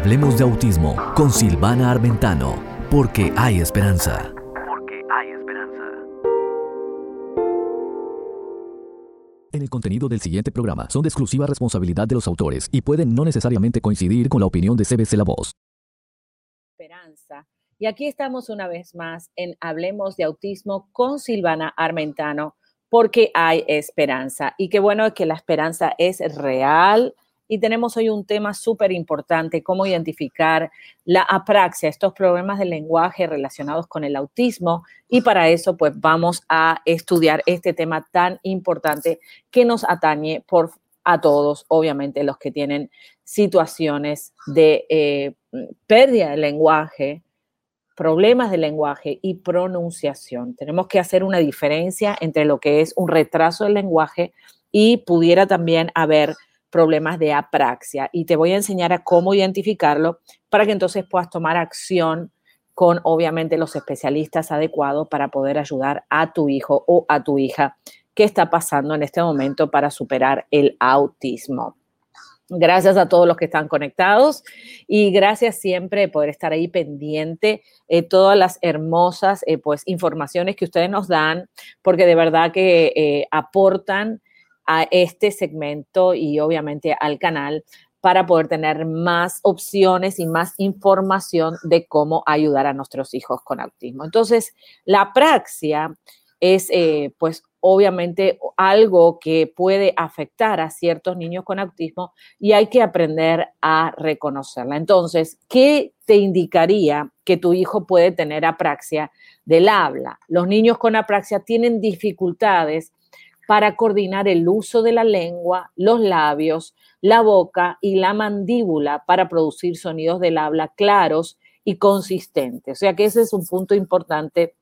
Hablemos de autismo con Silvana Armentano, porque hay esperanza. Porque hay esperanza. En el contenido del siguiente programa son de exclusiva responsabilidad de los autores y pueden no necesariamente coincidir con la opinión de CBC La Voz. Esperanza. Y aquí estamos una vez más en Hablemos de Autismo con Silvana Armentano, porque hay esperanza. Y qué bueno que la esperanza es real, y tenemos hoy un tema súper importante, cómo identificar la apraxia, estos problemas del lenguaje relacionados con el autismo. Y para eso, pues vamos a estudiar este tema tan importante que nos atañe por a todos, obviamente los que tienen situaciones de eh, pérdida del lenguaje, problemas de lenguaje y pronunciación. Tenemos que hacer una diferencia entre lo que es un retraso del lenguaje y pudiera también haber problemas de apraxia y te voy a enseñar a cómo identificarlo para que entonces puedas tomar acción con obviamente los especialistas adecuados para poder ayudar a tu hijo o a tu hija que está pasando en este momento para superar el autismo. Gracias a todos los que están conectados y gracias siempre por estar ahí pendiente de todas las hermosas eh, pues, informaciones que ustedes nos dan, porque de verdad que eh, aportan a este segmento y obviamente al canal para poder tener más opciones y más información de cómo ayudar a nuestros hijos con autismo. Entonces, la praxia es eh, pues obviamente algo que puede afectar a ciertos niños con autismo y hay que aprender a reconocerla. Entonces, ¿qué te indicaría que tu hijo puede tener apraxia del habla? Los niños con apraxia tienen dificultades para coordinar el uso de la lengua, los labios, la boca y la mandíbula para producir sonidos del habla claros y consistentes. O sea que ese es un punto importante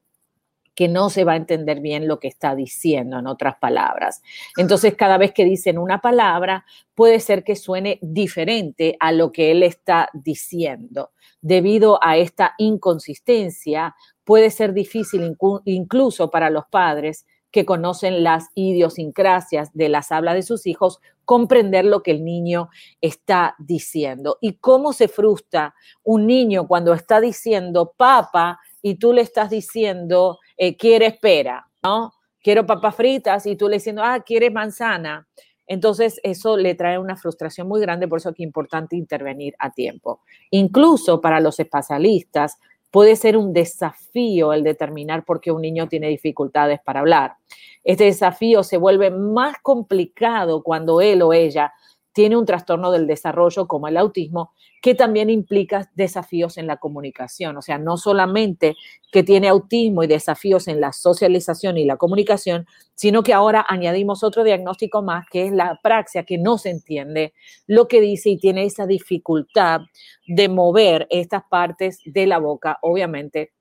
que no se va a entender bien lo que está diciendo, en otras palabras. Entonces, cada vez que dicen una palabra, puede ser que suene diferente a lo que él está diciendo. Debido a esta inconsistencia, puede ser difícil incluso para los padres que conocen las idiosincrasias de las hablas de sus hijos, comprender lo que el niño está diciendo. Y cómo se frustra un niño cuando está diciendo papa y tú le estás diciendo eh, quiere pera, ¿no? Quiero papas fritas y tú le diciendo, ah, quiere manzana. Entonces, eso le trae una frustración muy grande, por eso es que es importante intervenir a tiempo. Incluso para los especialistas, puede ser un desafío el determinar por qué un niño tiene dificultades para hablar. Este desafío se vuelve más complicado cuando él o ella tiene un trastorno del desarrollo como el autismo, que también implica desafíos en la comunicación. O sea, no solamente que tiene autismo y desafíos en la socialización y la comunicación, sino que ahora añadimos otro diagnóstico más, que es la praxia, que no se entiende lo que dice y tiene esa dificultad de mover estas partes de la boca, obviamente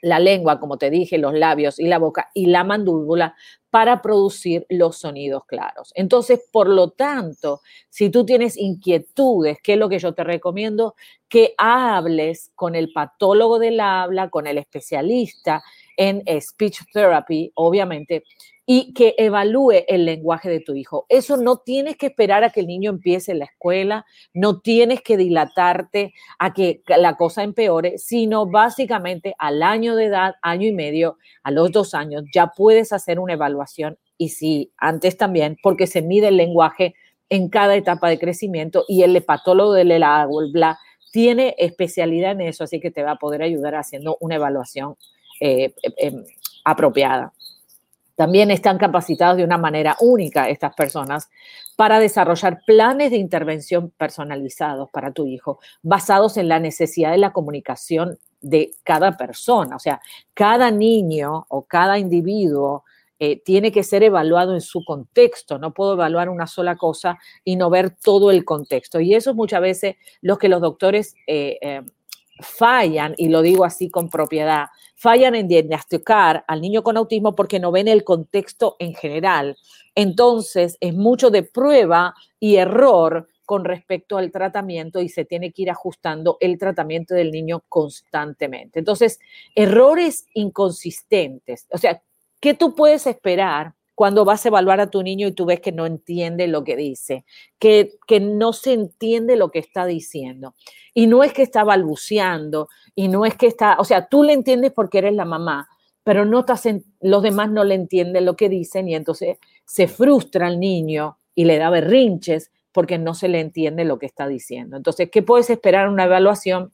la lengua, como te dije, los labios y la boca y la mandíbula para producir los sonidos claros. Entonces, por lo tanto, si tú tienes inquietudes, ¿qué es lo que yo te recomiendo? Que hables con el patólogo del habla, con el especialista en speech therapy, obviamente, y que evalúe el lenguaje de tu hijo. Eso no tienes que esperar a que el niño empiece la escuela, no tienes que dilatarte a que la cosa empeore, sino básicamente al año de edad, año y medio, a los dos años, ya puedes hacer una evaluación y sí, antes también, porque se mide el lenguaje en cada etapa de crecimiento y el hepatólogo del bla tiene especialidad en eso, así que te va a poder ayudar haciendo una evaluación eh, em, apropiada. También están capacitados de una manera única estas personas para desarrollar planes de intervención personalizados para tu hijo, basados en la necesidad de la comunicación de cada persona. O sea, cada niño o cada individuo eh, tiene que ser evaluado en su contexto. No puedo evaluar una sola cosa y no ver todo el contexto. Y eso es muchas veces lo que los doctores eh, eh, fallan, y lo digo así con propiedad, fallan en diagnosticar al niño con autismo porque no ven el contexto en general. Entonces, es mucho de prueba y error con respecto al tratamiento y se tiene que ir ajustando el tratamiento del niño constantemente. Entonces, errores inconsistentes. O sea, ¿qué tú puedes esperar cuando vas a evaluar a tu niño y tú ves que no entiende lo que dice, que, que no se entiende lo que está diciendo. Y no es que está balbuceando, y no es que está, o sea, tú le entiendes porque eres la mamá, pero no los demás no le entienden lo que dicen y entonces se frustra el niño y le da berrinches porque no se le entiende lo que está diciendo. Entonces, ¿qué puedes esperar en una evaluación?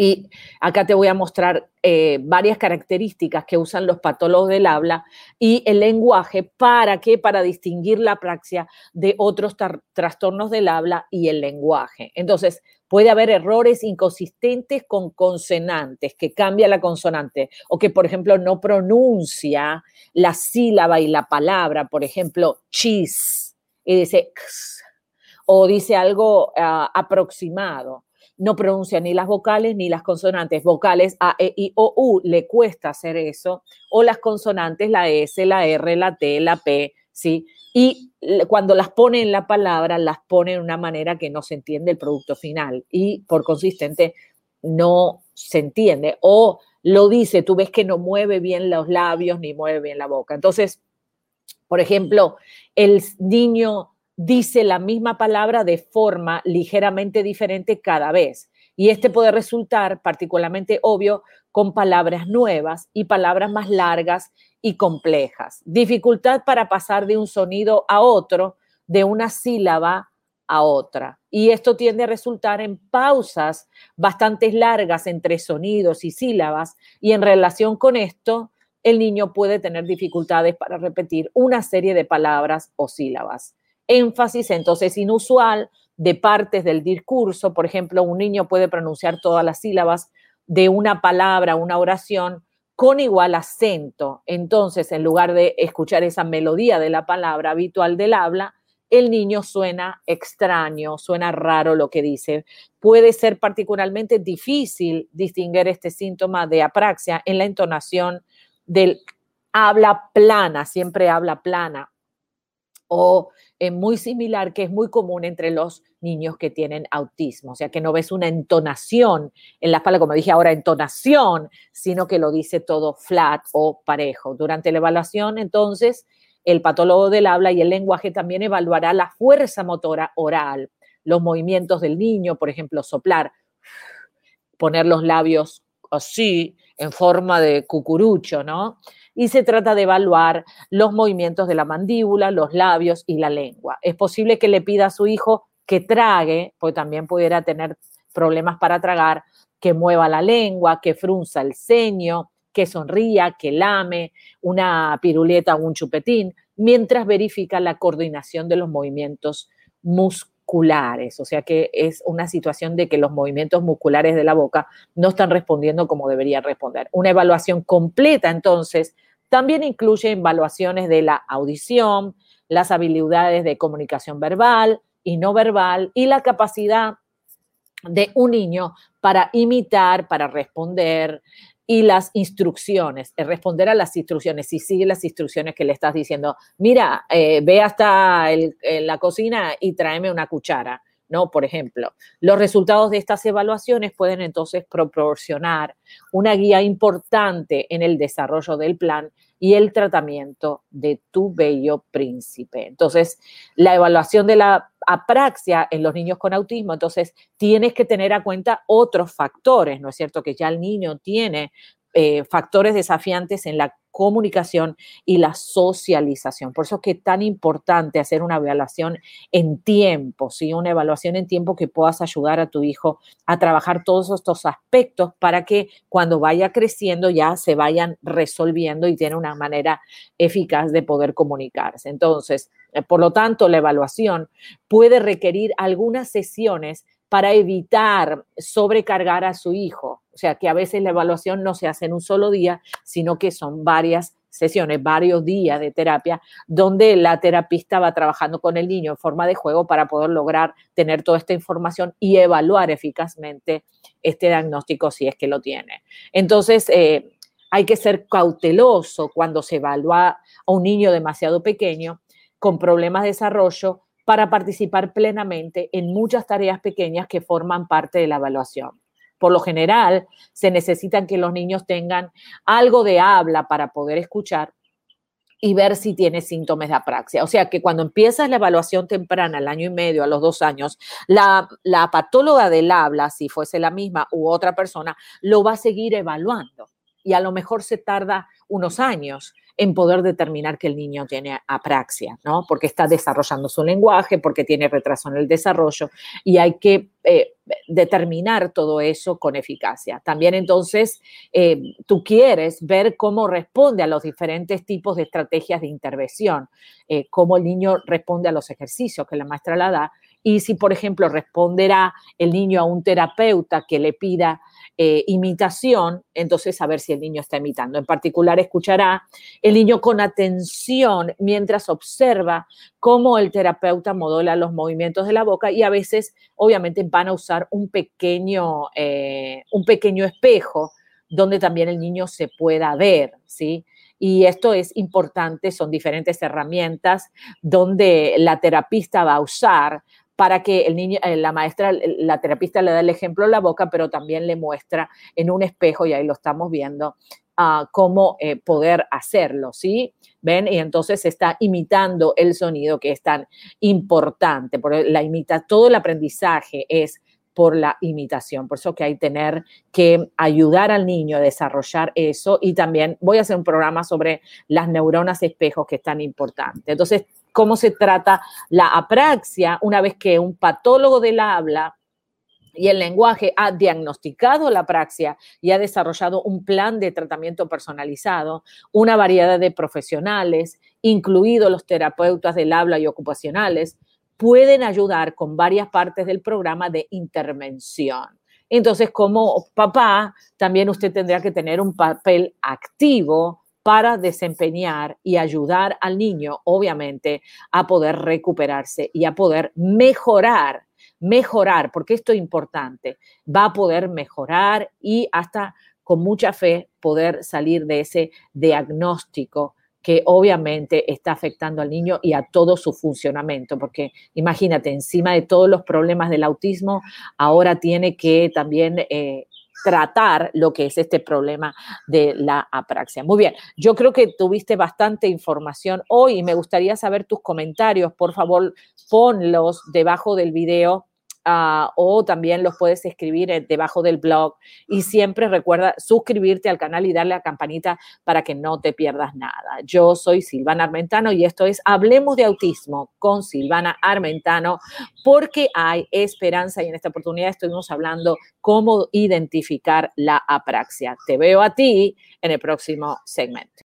Y acá te voy a mostrar eh, varias características que usan los patólogos del habla y el lenguaje para qué, para distinguir la praxia de otros trastornos del habla y el lenguaje. Entonces, puede haber errores inconsistentes con consonantes, que cambia la consonante, o que, por ejemplo, no pronuncia la sílaba y la palabra, por ejemplo, cheese, y dice x, o dice algo ah, aproximado no pronuncia ni las vocales ni las consonantes. Vocales A, E, I, O, U, le cuesta hacer eso. O las consonantes, la S, la R, la T, la P, ¿sí? Y cuando las pone en la palabra, las pone de una manera que no se entiende el producto final y por consistente no se entiende. O lo dice, tú ves que no mueve bien los labios ni mueve bien la boca. Entonces, por ejemplo, el niño dice la misma palabra de forma ligeramente diferente cada vez. Y este puede resultar particularmente obvio con palabras nuevas y palabras más largas y complejas. Dificultad para pasar de un sonido a otro, de una sílaba a otra. Y esto tiende a resultar en pausas bastante largas entre sonidos y sílabas. Y en relación con esto, el niño puede tener dificultades para repetir una serie de palabras o sílabas énfasis entonces inusual de partes del discurso. Por ejemplo, un niño puede pronunciar todas las sílabas de una palabra, una oración, con igual acento. Entonces, en lugar de escuchar esa melodía de la palabra habitual del habla, el niño suena extraño, suena raro lo que dice. Puede ser particularmente difícil distinguir este síntoma de apraxia en la entonación del habla plana, siempre habla plana, o eh, muy similar que es muy común entre los niños que tienen autismo, o sea que no ves una entonación en la palabras, como dije ahora, entonación, sino que lo dice todo flat o parejo. Durante la evaluación, entonces, el patólogo del habla y el lenguaje también evaluará la fuerza motora oral, los movimientos del niño, por ejemplo, soplar, poner los labios así, en forma de cucurucho, ¿no? Y se trata de evaluar los movimientos de la mandíbula, los labios y la lengua. Es posible que le pida a su hijo que trague, porque también pudiera tener problemas para tragar, que mueva la lengua, que frunza el ceño, que sonría, que lame, una piruleta o un chupetín, mientras verifica la coordinación de los movimientos musculares. O sea que es una situación de que los movimientos musculares de la boca no están respondiendo como deberían responder. Una evaluación completa, entonces, también incluye evaluaciones de la audición, las habilidades de comunicación verbal y no verbal y la capacidad de un niño para imitar, para responder y las instrucciones, responder a las instrucciones, si sigue las instrucciones que le estás diciendo, mira, eh, ve hasta la cocina y tráeme una cuchara. ¿No? Por ejemplo, los resultados de estas evaluaciones pueden entonces proporcionar una guía importante en el desarrollo del plan y el tratamiento de tu bello príncipe. Entonces, la evaluación de la apraxia en los niños con autismo, entonces tienes que tener a cuenta otros factores, ¿no es cierto? Que ya el niño tiene eh, factores desafiantes en la comunicación y la socialización. Por eso es que es tan importante hacer una evaluación en tiempo, ¿sí? Una evaluación en tiempo que puedas ayudar a tu hijo a trabajar todos estos aspectos para que cuando vaya creciendo ya se vayan resolviendo y tiene una manera eficaz de poder comunicarse. Entonces, eh, por lo tanto, la evaluación puede requerir algunas sesiones para evitar sobrecargar a su hijo. O sea, que a veces la evaluación no se hace en un solo día, sino que son varias sesiones, varios días de terapia, donde la terapista va trabajando con el niño en forma de juego para poder lograr tener toda esta información y evaluar eficazmente este diagnóstico si es que lo tiene. Entonces, eh, hay que ser cauteloso cuando se evalúa a un niño demasiado pequeño con problemas de desarrollo para participar plenamente en muchas tareas pequeñas que forman parte de la evaluación. Por lo general, se necesitan que los niños tengan algo de habla para poder escuchar y ver si tiene síntomas de apraxia. O sea que cuando empiezas la evaluación temprana, al año y medio, a los dos años, la, la patóloga del habla, si fuese la misma u otra persona, lo va a seguir evaluando. Y a lo mejor se tarda unos años en poder determinar que el niño tiene apraxia, ¿no? Porque está desarrollando su lenguaje, porque tiene retraso en el desarrollo y hay que eh, determinar todo eso con eficacia. También entonces eh, tú quieres ver cómo responde a los diferentes tipos de estrategias de intervención, eh, cómo el niño responde a los ejercicios que la maestra la da y si, por ejemplo, responderá el niño a un terapeuta que le pida eh, imitación, entonces a ver si el niño está imitando. En particular, escuchará el niño con atención mientras observa cómo el terapeuta modula los movimientos de la boca y a veces, obviamente, van a usar un pequeño, eh, un pequeño espejo donde también el niño se pueda ver, ¿sí? Y esto es importante, son diferentes herramientas donde la terapista va a usar para que el niño, eh, la maestra, la terapista le da el ejemplo en la boca, pero también le muestra en un espejo, y ahí lo estamos viendo, uh, cómo eh, poder hacerlo, ¿sí? ¿Ven? Y entonces está imitando el sonido que es tan importante, porque la imita, todo el aprendizaje es por la imitación. Por eso que hay tener que ayudar al niño a desarrollar eso y también voy a hacer un programa sobre las neuronas espejos que es tan importante. Entonces, cómo se trata la apraxia una vez que un patólogo del habla y el lenguaje ha diagnosticado la apraxia y ha desarrollado un plan de tratamiento personalizado, una variedad de profesionales, incluidos los terapeutas del habla y ocupacionales, pueden ayudar con varias partes del programa de intervención. Entonces, como papá, también usted tendrá que tener un papel activo para desempeñar y ayudar al niño, obviamente, a poder recuperarse y a poder mejorar, mejorar, porque esto es importante, va a poder mejorar y hasta con mucha fe poder salir de ese diagnóstico que obviamente está afectando al niño y a todo su funcionamiento, porque imagínate, encima de todos los problemas del autismo, ahora tiene que también eh, tratar lo que es este problema de la apraxia. Muy bien, yo creo que tuviste bastante información hoy y me gustaría saber tus comentarios. Por favor, ponlos debajo del video Ah, o también los puedes escribir eh, debajo del blog. Y siempre recuerda suscribirte al canal y darle a la campanita para que no te pierdas nada. Yo soy Silvana Armentano y esto es Hablemos de Autismo con Silvana Armentano porque hay esperanza y en esta oportunidad estuvimos hablando cómo identificar la apraxia. Te veo a ti en el próximo segmento.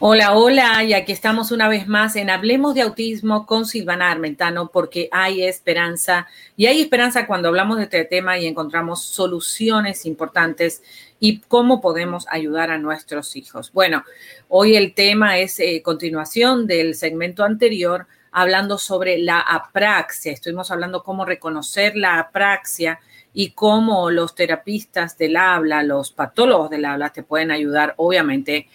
Hola, hola, y aquí estamos una vez más en Hablemos de Autismo con Silvana Armentano, porque hay esperanza, y hay esperanza cuando hablamos de este tema y encontramos soluciones importantes y cómo podemos ayudar a nuestros hijos. Bueno, hoy el tema es eh, continuación del segmento anterior, hablando sobre la apraxia. Estuvimos hablando cómo reconocer la apraxia y cómo los terapistas del habla, los patólogos del habla te pueden ayudar, obviamente,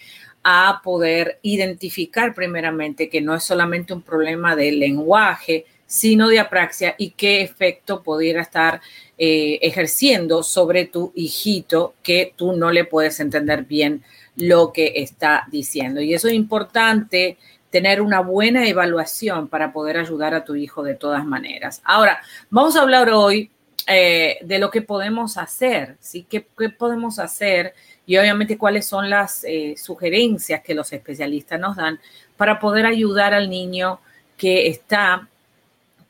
a poder identificar primeramente que no es solamente un problema de lenguaje, sino de apraxia y qué efecto pudiera estar eh, ejerciendo sobre tu hijito que tú no le puedes entender bien lo que está diciendo. Y eso es importante tener una buena evaluación para poder ayudar a tu hijo de todas maneras. Ahora, vamos a hablar hoy eh, de lo que podemos hacer, ¿sí? ¿Qué, qué podemos hacer? y obviamente cuáles son las eh, sugerencias que los especialistas nos dan para poder ayudar al niño que está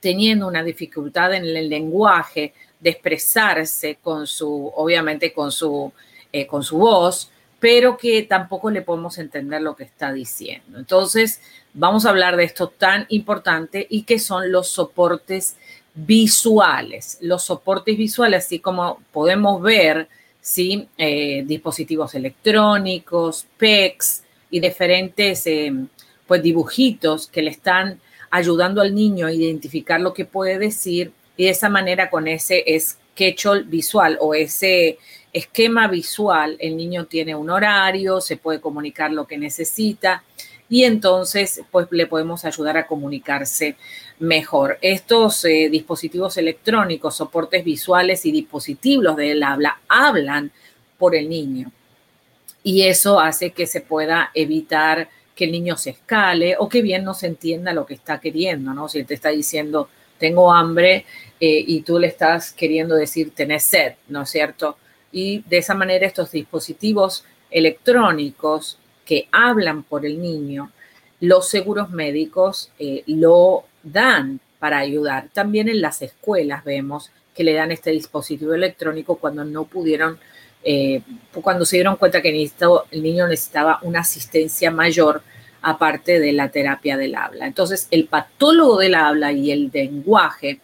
teniendo una dificultad en el lenguaje de expresarse con su, obviamente con su, eh, con su voz, pero que tampoco le podemos entender lo que está diciendo. Entonces, vamos a hablar de esto tan importante y que son los soportes visuales. Los soportes visuales, así como podemos ver, ¿sí? Eh, dispositivos electrónicos, PECs y diferentes eh, pues dibujitos que le están ayudando al niño a identificar lo que puede decir y de esa manera con ese sketch visual o ese esquema visual, el niño tiene un horario, se puede comunicar lo que necesita y entonces pues le podemos ayudar a comunicarse mejor. Estos eh, dispositivos electrónicos, soportes visuales y dispositivos del habla hablan por el niño y eso hace que se pueda evitar que el niño se escale o que bien no se entienda lo que está queriendo, ¿no? Si él te está diciendo tengo hambre eh, y tú le estás queriendo decir tenés sed, ¿no es cierto? Y de esa manera estos dispositivos electrónicos que hablan por el niño, los seguros médicos eh, lo dan para ayudar. También en las escuelas vemos que le dan este dispositivo electrónico cuando no pudieron, eh, cuando se dieron cuenta que el niño necesitaba una asistencia mayor aparte de la terapia del habla. Entonces, el patólogo del habla y el lenguaje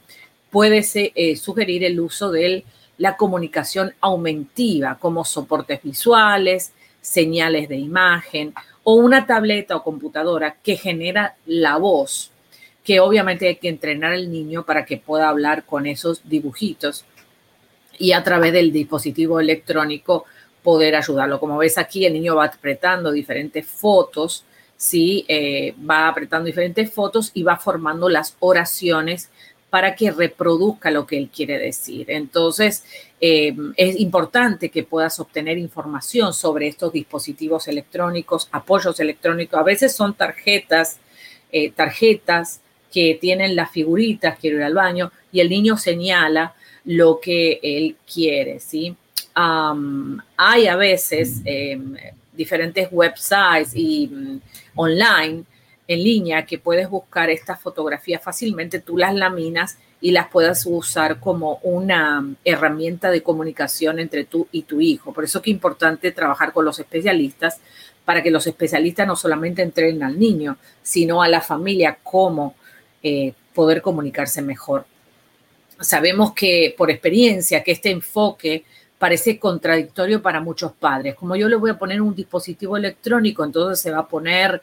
puede eh, sugerir el uso de la comunicación aumentiva como soportes visuales, señales de imagen o una tableta o computadora que genera la voz, que obviamente hay que entrenar al niño para que pueda hablar con esos dibujitos y a través del dispositivo electrónico poder ayudarlo. Como ves aquí, el niño va apretando diferentes fotos, ¿sí? Eh, va apretando diferentes fotos y va formando las oraciones para que reproduzca lo que él quiere decir. Entonces, eh, es importante que puedas obtener información sobre estos dispositivos electrónicos, apoyos electrónicos. A veces son tarjetas, eh, tarjetas que tienen las figuritas, quiero ir al baño, y el niño señala lo que él quiere, ¿sí? hay a veces em, diferentes websites y mm, online en línea que puedes buscar estas fotografías fácilmente, tú las laminas y las puedas usar como una herramienta de comunicación entre tú y tu hijo. Por eso que es importante trabajar con los especialistas para que los especialistas no solamente entrenen al niño, sino a la familia cómo eh, poder comunicarse mejor. Sabemos que por experiencia que este enfoque parece contradictorio para muchos padres. Como yo le voy a poner un dispositivo electrónico, entonces se va a poner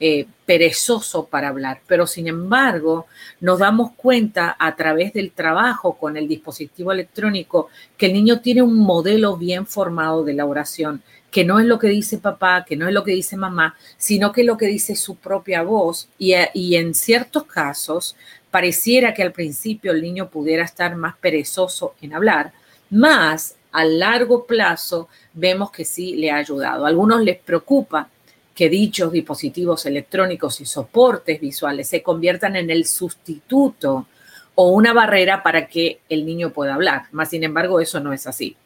eh, perezoso para hablar, pero sin embargo nos damos cuenta a través del trabajo con el dispositivo electrónico que el niño tiene un modelo bien formado de la oración, que no es lo que dice papá, que no es lo que dice mamá, sino que es lo que dice su propia voz y, eh, y en ciertos casos pareciera que al principio el niño pudiera estar más perezoso en hablar, más a largo plazo vemos que sí le ha ayudado. A algunos les preocupa que dichos dispositivos electrónicos y soportes visuales se conviertan en el sustituto o una barrera para que el niño pueda hablar. Más sin embargo, eso no es así.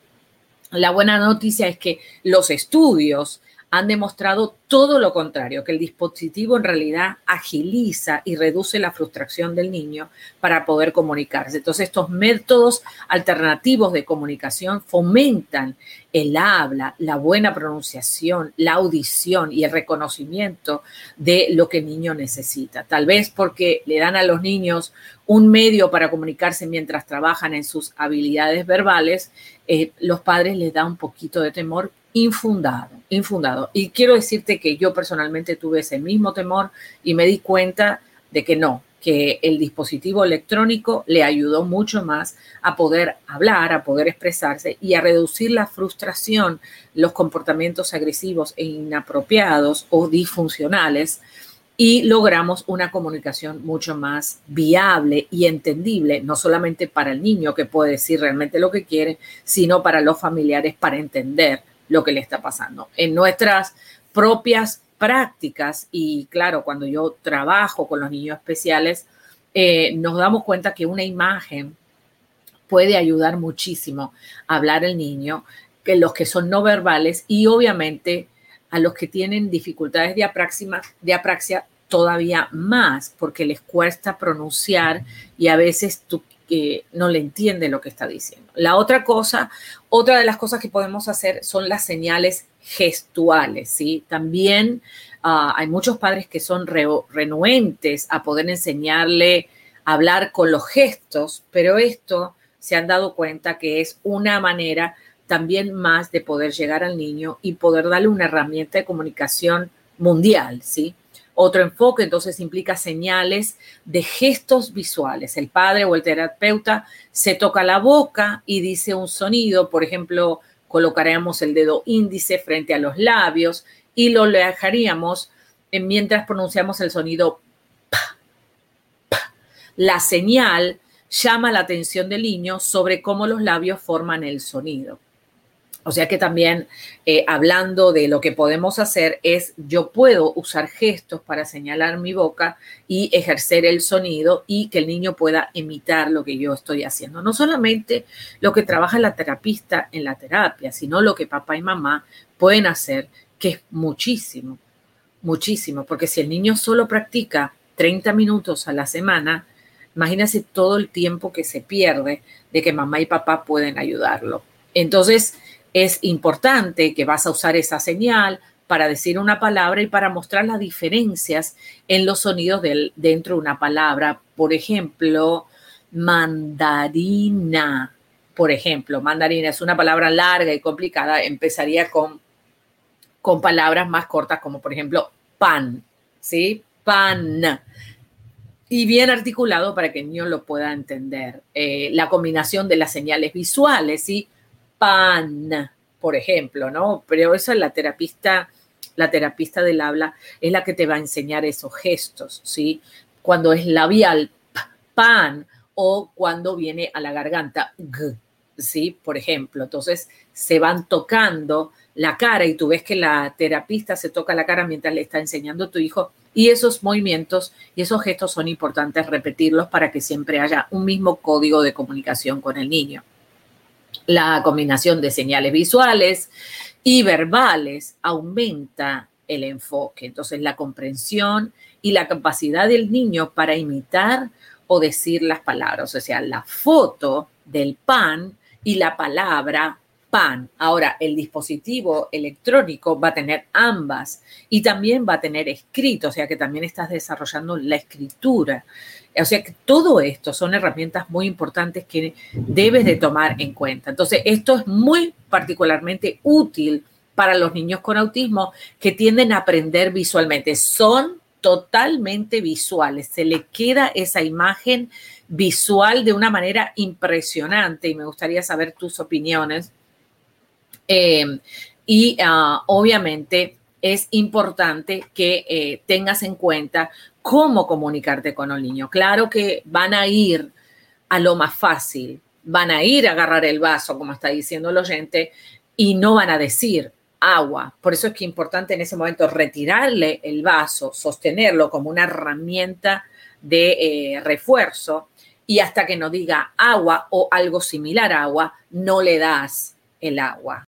La buena noticia es que los estudios han demostrado todo lo contrario, que el dispositivo en realidad agiliza y reduce la frustración del niño para poder comunicarse. Entonces, estos métodos alternativos de comunicación fomentan el habla, la buena pronunciación, la audición y el reconocimiento de lo que el niño necesita. Tal vez porque le dan a los niños un medio para comunicarse mientras trabajan en sus habilidades verbales, eh, los padres les da un poquito de temor infundado, infundado. Y quiero decirte que yo personalmente tuve ese mismo temor y me di cuenta de que no, que el dispositivo electrónico le ayudó mucho más a poder hablar, a poder expresarse y a reducir la frustración, los comportamientos agresivos e inapropiados o disfuncionales y logramos una comunicación mucho más viable y entendible, no solamente para el niño que puede decir realmente lo que quiere, sino para los familiares para entender lo que le está pasando. En nuestras propias prácticas y claro, cuando yo trabajo con los niños especiales, eh, nos damos cuenta que una imagen puede ayudar muchísimo a hablar el niño, que los que son no verbales y obviamente a los que tienen dificultades de apraxia, de apraxia todavía más, porque les cuesta pronunciar y a veces que no le entiende lo que está diciendo. La otra cosa, otra de las cosas que podemos hacer son las señales gestuales, ¿sí? También ah, hay muchos padres que son renuentes a poder enseñarle a hablar con los gestos, pero esto se han dado cuenta que es una manera también más de poder llegar al niño y poder darle una herramienta de comunicación mundial, ¿sí? otro enfoque, entonces implica señales de gestos visuales. El padre o el terapeuta se toca la boca y dice un sonido, por ejemplo, colocaríamos el dedo índice frente a los labios y lo dejaríamos mientras pronunciamos el sonido La señal llama la atención del niño sobre cómo los labios forman el sonido. O sea que también eh, hablando de lo que podemos hacer es, yo puedo usar gestos para señalar mi boca y ejercer el sonido y que el niño pueda imitar lo que yo estoy haciendo. No solamente lo que trabaja la terapista en la terapia, sino lo que papá y mamá pueden hacer, que es muchísimo, muchísimo, porque si el niño solo practica 30 minutos a la semana, imagínense todo el tiempo que se pierde de que mamá y papá pueden ayudarlo. Entonces, es importante que vas a usar esa señal para decir una palabra y para mostrar las diferencias en los sonidos dentro de una palabra. Por ejemplo, mandarina. Por ejemplo, mandarina es una palabra larga y complicada. Empezaría con, con palabras más cortas como por ejemplo pan, ¿sí? Pan. Y bien articulado para que el niño lo pueda entender. Eh, la combinación de las señales visuales, ¿sí? Pan, por ejemplo, ¿no? Pero eso es la terapista, la terapista del habla es la que te va a enseñar esos gestos, ¿sí? Cuando es labial, pan, o cuando viene a la garganta, g, ¿sí? Por ejemplo, entonces se van tocando la cara y tú ves que la terapista se toca la cara mientras le está enseñando a tu hijo y esos movimientos y esos gestos son importantes repetirlos para que siempre haya un mismo código de comunicación con el niño la combinación de señales visuales y verbales aumenta el enfoque. Entonces, la comprensión y la capacidad del niño para imitar o decir las palabras, o sea, la foto del pan y la palabra pan. Ahora, el dispositivo electrónico va a tener ambas y también va a tener escrito, o sea que también estás desarrollando la escritura. O sea que todo esto son herramientas muy importantes que debes de tomar en cuenta. Entonces, esto es muy particularmente útil para los niños con autismo que tienden a aprender visualmente. Son totalmente visuales. Se le queda esa imagen visual de una manera impresionante y me gustaría saber tus opiniones eh, y ah, obviamente es importante que eh, tengas en cuenta cómo comunicarte con el niño. Claro que van a ir a lo más fácil, van a ir a agarrar el vaso, como está diciendo el oyente, y no van a decir agua. Por eso es que es importante en ese momento retirarle el vaso, sostenerlo como una herramienta de eh, refuerzo y hasta que no diga agua o algo similar a agua, no le das el agua.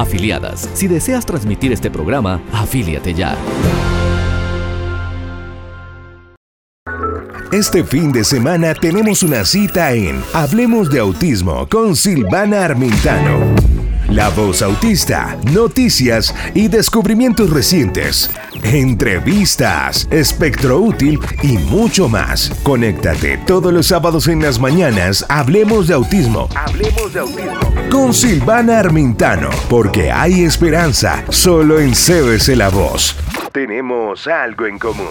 Afiliadas. Si deseas transmitir este programa, afíliate ya. Este fin de semana tenemos una cita en Hablemos de Autismo con Silvana Armentano. La voz autista, noticias y descubrimientos recientes entrevistas, espectro útil y mucho más. Conéctate todos los sábados en las mañanas. Hablemos de autismo. Hablemos de autismo. Con Silvana Armintano, porque hay esperanza solo en CBC La Voz. Tenemos algo en común.